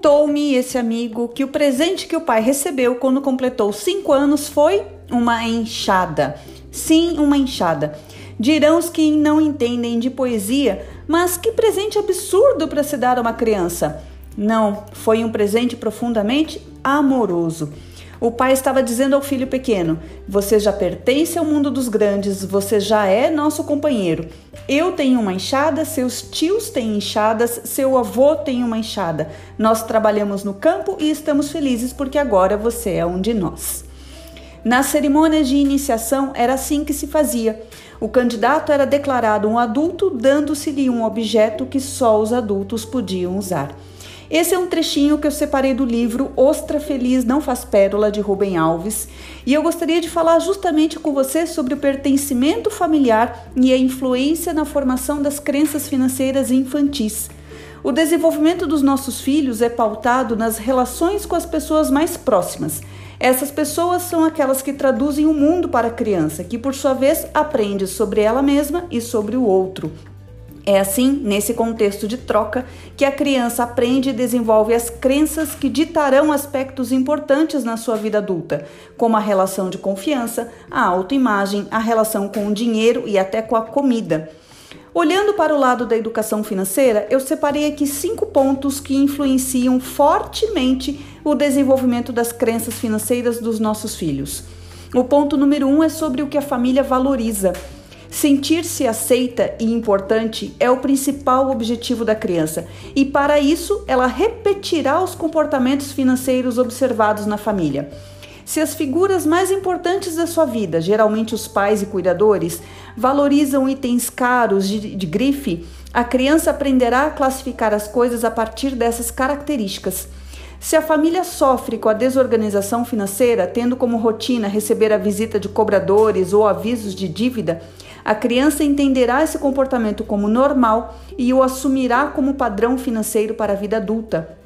Contou-me esse amigo que o presente que o pai recebeu quando completou cinco anos foi uma enxada. Sim, uma enxada. Dirão os que não entendem de poesia, mas que presente absurdo para se dar a uma criança. Não, foi um presente profundamente amoroso. O pai estava dizendo ao filho pequeno: Você já pertence ao mundo dos grandes, você já é nosso companheiro. Eu tenho uma enxada, seus tios têm enxadas, seu avô tem uma enxada. Nós trabalhamos no campo e estamos felizes porque agora você é um de nós. Nas cerimônias de iniciação era assim que se fazia. O candidato era declarado um adulto, dando-se-lhe um objeto que só os adultos podiam usar. Esse é um trechinho que eu separei do livro Ostra Feliz Não Faz Pérola, de Rubem Alves, e eu gostaria de falar justamente com você sobre o pertencimento familiar e a influência na formação das crenças financeiras infantis. O desenvolvimento dos nossos filhos é pautado nas relações com as pessoas mais próximas. Essas pessoas são aquelas que traduzem o mundo para a criança, que por sua vez aprende sobre ela mesma e sobre o outro. É assim, nesse contexto de troca, que a criança aprende e desenvolve as crenças que ditarão aspectos importantes na sua vida adulta, como a relação de confiança, a autoimagem, a relação com o dinheiro e até com a comida. Olhando para o lado da educação financeira, eu separei aqui cinco pontos que influenciam fortemente o desenvolvimento das crenças financeiras dos nossos filhos. O ponto número um é sobre o que a família valoriza. Sentir-se aceita e importante é o principal objetivo da criança, e para isso ela repetirá os comportamentos financeiros observados na família. Se as figuras mais importantes da sua vida, geralmente os pais e cuidadores, valorizam itens caros de, de grife, a criança aprenderá a classificar as coisas a partir dessas características. Se a família sofre com a desorganização financeira, tendo como rotina receber a visita de cobradores ou avisos de dívida, a criança entenderá esse comportamento como normal e o assumirá como padrão financeiro para a vida adulta.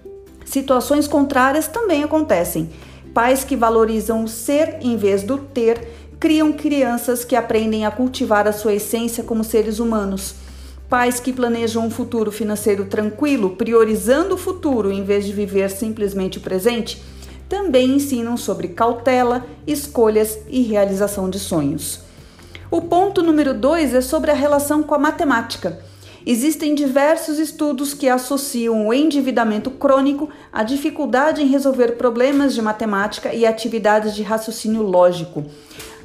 Situações contrárias também acontecem. Pais que valorizam o ser em vez do ter criam crianças que aprendem a cultivar a sua essência como seres humanos. Pais que planejam um futuro financeiro tranquilo, priorizando o futuro em vez de viver simplesmente o presente, também ensinam sobre cautela, escolhas e realização de sonhos. O ponto número dois é sobre a relação com a matemática. Existem diversos estudos que associam o endividamento crônico à dificuldade em resolver problemas de matemática e atividades de raciocínio lógico.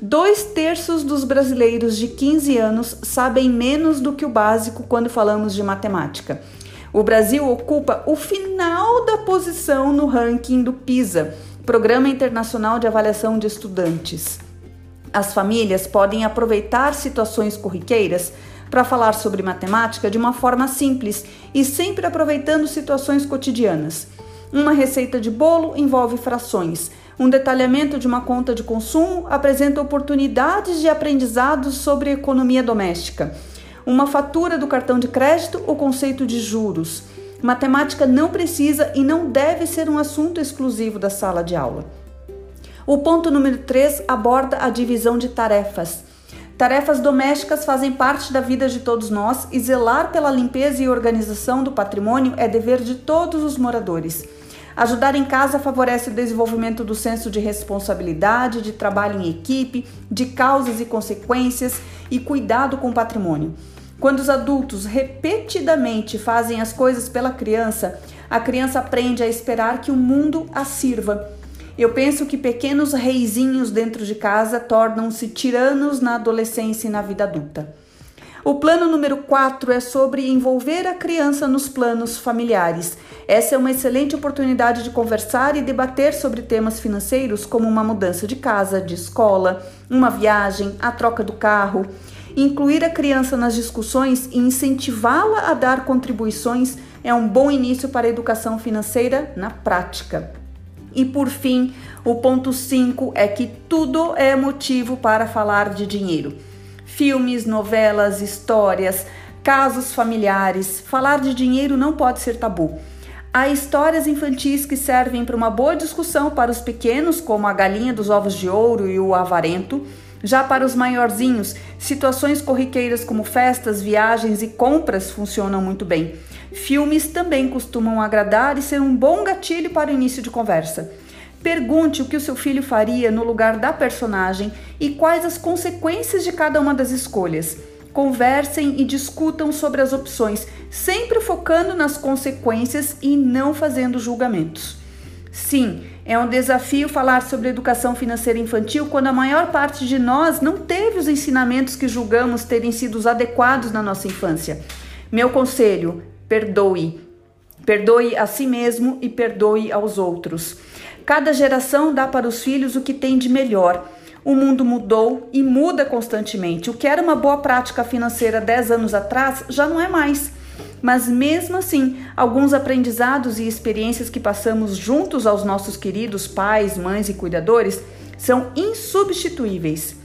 Dois terços dos brasileiros de 15 anos sabem menos do que o básico quando falamos de matemática. O Brasil ocupa o final da posição no ranking do PISA, Programa Internacional de Avaliação de Estudantes. As famílias podem aproveitar situações corriqueiras para falar sobre matemática de uma forma simples e sempre aproveitando situações cotidianas. Uma receita de bolo envolve frações. Um detalhamento de uma conta de consumo apresenta oportunidades de aprendizado sobre economia doméstica. Uma fatura do cartão de crédito, o conceito de juros. Matemática não precisa e não deve ser um assunto exclusivo da sala de aula. O ponto número 3 aborda a divisão de tarefas. Tarefas domésticas fazem parte da vida de todos nós e zelar pela limpeza e organização do patrimônio é dever de todos os moradores. Ajudar em casa favorece o desenvolvimento do senso de responsabilidade, de trabalho em equipe, de causas e consequências e cuidado com o patrimônio. Quando os adultos repetidamente fazem as coisas pela criança, a criança aprende a esperar que o mundo a sirva. Eu penso que pequenos reizinhos dentro de casa tornam-se tiranos na adolescência e na vida adulta. O plano número 4 é sobre envolver a criança nos planos familiares. Essa é uma excelente oportunidade de conversar e debater sobre temas financeiros como uma mudança de casa, de escola, uma viagem, a troca do carro. Incluir a criança nas discussões e incentivá-la a dar contribuições é um bom início para a educação financeira na prática. E por fim, o ponto 5 é que tudo é motivo para falar de dinheiro. Filmes, novelas, histórias, casos familiares, falar de dinheiro não pode ser tabu. Há histórias infantis que servem para uma boa discussão para os pequenos, como a galinha dos ovos de ouro e o avarento. Já para os maiorzinhos, situações corriqueiras como festas, viagens e compras funcionam muito bem. Filmes também costumam agradar e ser um bom gatilho para o início de conversa. Pergunte o que o seu filho faria no lugar da personagem e quais as consequências de cada uma das escolhas. Conversem e discutam sobre as opções, sempre focando nas consequências e não fazendo julgamentos. Sim, é um desafio falar sobre educação financeira infantil quando a maior parte de nós não teve os ensinamentos que julgamos terem sido os adequados na nossa infância. Meu conselho: perdoe. Perdoe a si mesmo e perdoe aos outros. Cada geração dá para os filhos o que tem de melhor. O mundo mudou e muda constantemente. O que era uma boa prática financeira 10 anos atrás já não é mais. Mas mesmo assim, alguns aprendizados e experiências que passamos juntos aos nossos queridos pais, mães e cuidadores são insubstituíveis.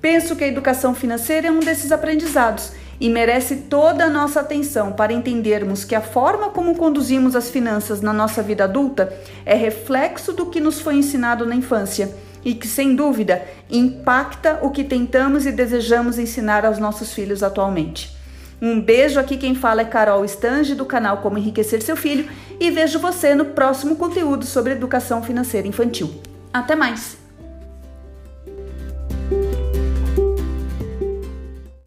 Penso que a educação financeira é um desses aprendizados e merece toda a nossa atenção para entendermos que a forma como conduzimos as finanças na nossa vida adulta é reflexo do que nos foi ensinado na infância e que, sem dúvida, impacta o que tentamos e desejamos ensinar aos nossos filhos atualmente. Um beijo aqui, quem fala é Carol Stange do canal Como Enriquecer Seu Filho e vejo você no próximo conteúdo sobre educação financeira infantil. Até mais!